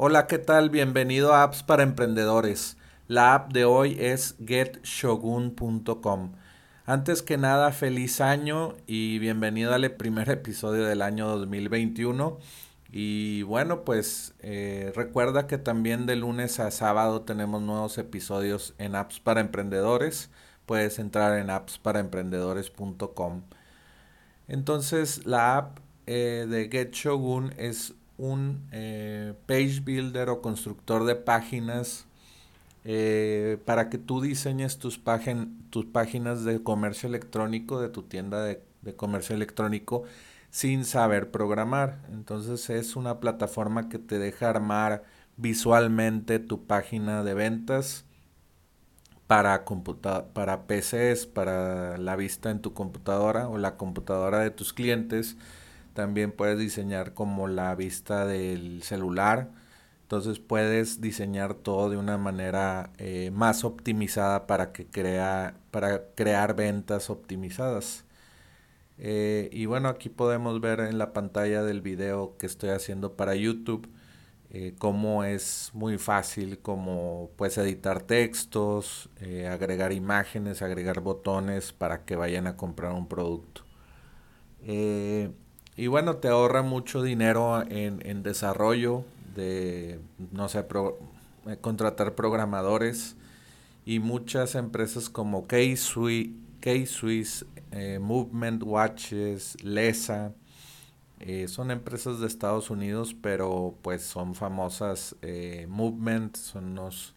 Hola, ¿qué tal? Bienvenido a Apps para Emprendedores. La app de hoy es getshogun.com. Antes que nada, feliz año y bienvenido al primer episodio del año 2021. Y bueno, pues eh, recuerda que también de lunes a sábado tenemos nuevos episodios en Apps para Emprendedores. Puedes entrar en appsparaemprendedores.com. Entonces, la app eh, de GetShogun es un eh, page builder o constructor de páginas eh, para que tú diseñes tus, tus páginas de comercio electrónico, de tu tienda de, comercio electrónico, sin saber programar. Entonces es una plataforma que te deja armar visualmente tu página de ventas para, para PCs, para la vista en tu computadora o la computadora de tus clientes también puedes diseñar como la vista del celular. Entonces puedes diseñar todo de una manera eh, más optimizada para que crea, para crear ventas optimizadas. Eh, y bueno, aquí podemos ver en la pantalla del video que estoy haciendo para YouTube eh, cómo es muy fácil como puedes editar textos, agregar imágenes, agregar botones para que vayan a comprar un producto. Y bueno, te ahorra mucho dinero en, desarrollo de, no sé, eh, contratar programadores y muchas empresas como K-Swiss, eh, Movement Watches, LESA, eh, son empresas de Estados Unidos, pero pues son famosas. Movement son unos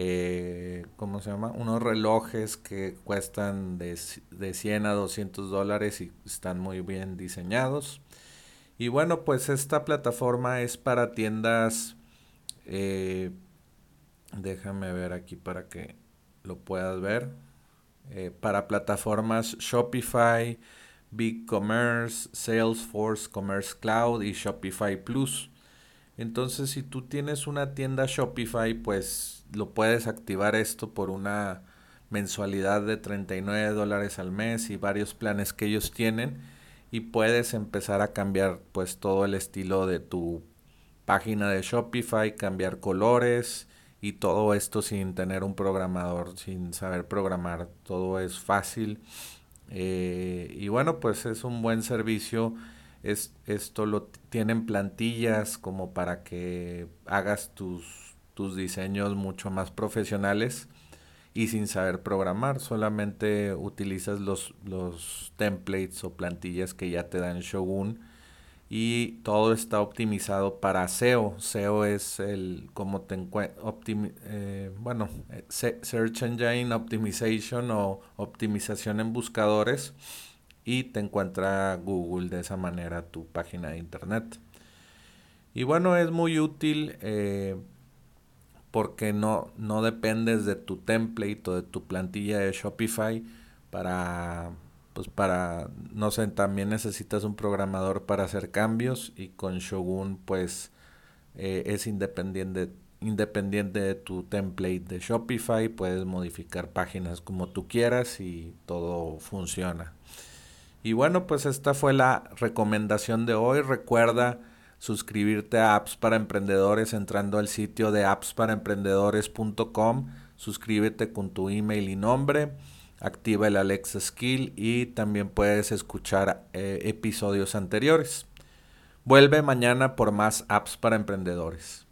eh, ¿cómo se llama? Unos relojes que cuestan de, de 100 a 200 dólares y están muy bien diseñados. Y bueno, pues esta plataforma es para tiendas, eh, déjame ver aquí para que lo puedas ver, eh, para plataformas Shopify, BigCommerce, Salesforce, Commerce Cloud y Shopify Plus. Entonces, si tú tienes una tienda Shopify, pues lo puedes activar esto por una mensualidad de 39 dólares al mes y varios planes que ellos tienen y puedes empezar a cambiar pues todo el estilo de tu página de Shopify, cambiar colores y todo esto sin tener un programador, sin saber programar, todo es fácil. Eh, y bueno, pues es un buen servicio es, esto lo tienen plantillas como para que hagas tus, tus diseños mucho más profesionales y sin saber programar, solamente utilizas los, los templates o plantillas que ya te dan Shogun y todo está optimizado para SEO. SEO es el como te eh, bueno, eh, Search Engine Optimization o optimización en buscadores y te encuentra Google de esa manera tu página de internet. Y bueno, es muy útil eh, porque no, no dependes de tu template o de tu plantilla de Shopify para, pues para, no sé, también necesitas un programador para hacer cambios y con Shogun pues eh, es independiente, independiente de tu template de Shopify, puedes modificar páginas como tú quieras y todo funciona. Y bueno, pues esta fue la recomendación de hoy. Recuerda suscribirte a Apps para Emprendedores entrando al sitio de appsparaemprendedores.com. Suscríbete con tu email y nombre. Activa el Alexa Skill y también puedes escuchar eh, episodios anteriores. Vuelve mañana por más apps para emprendedores.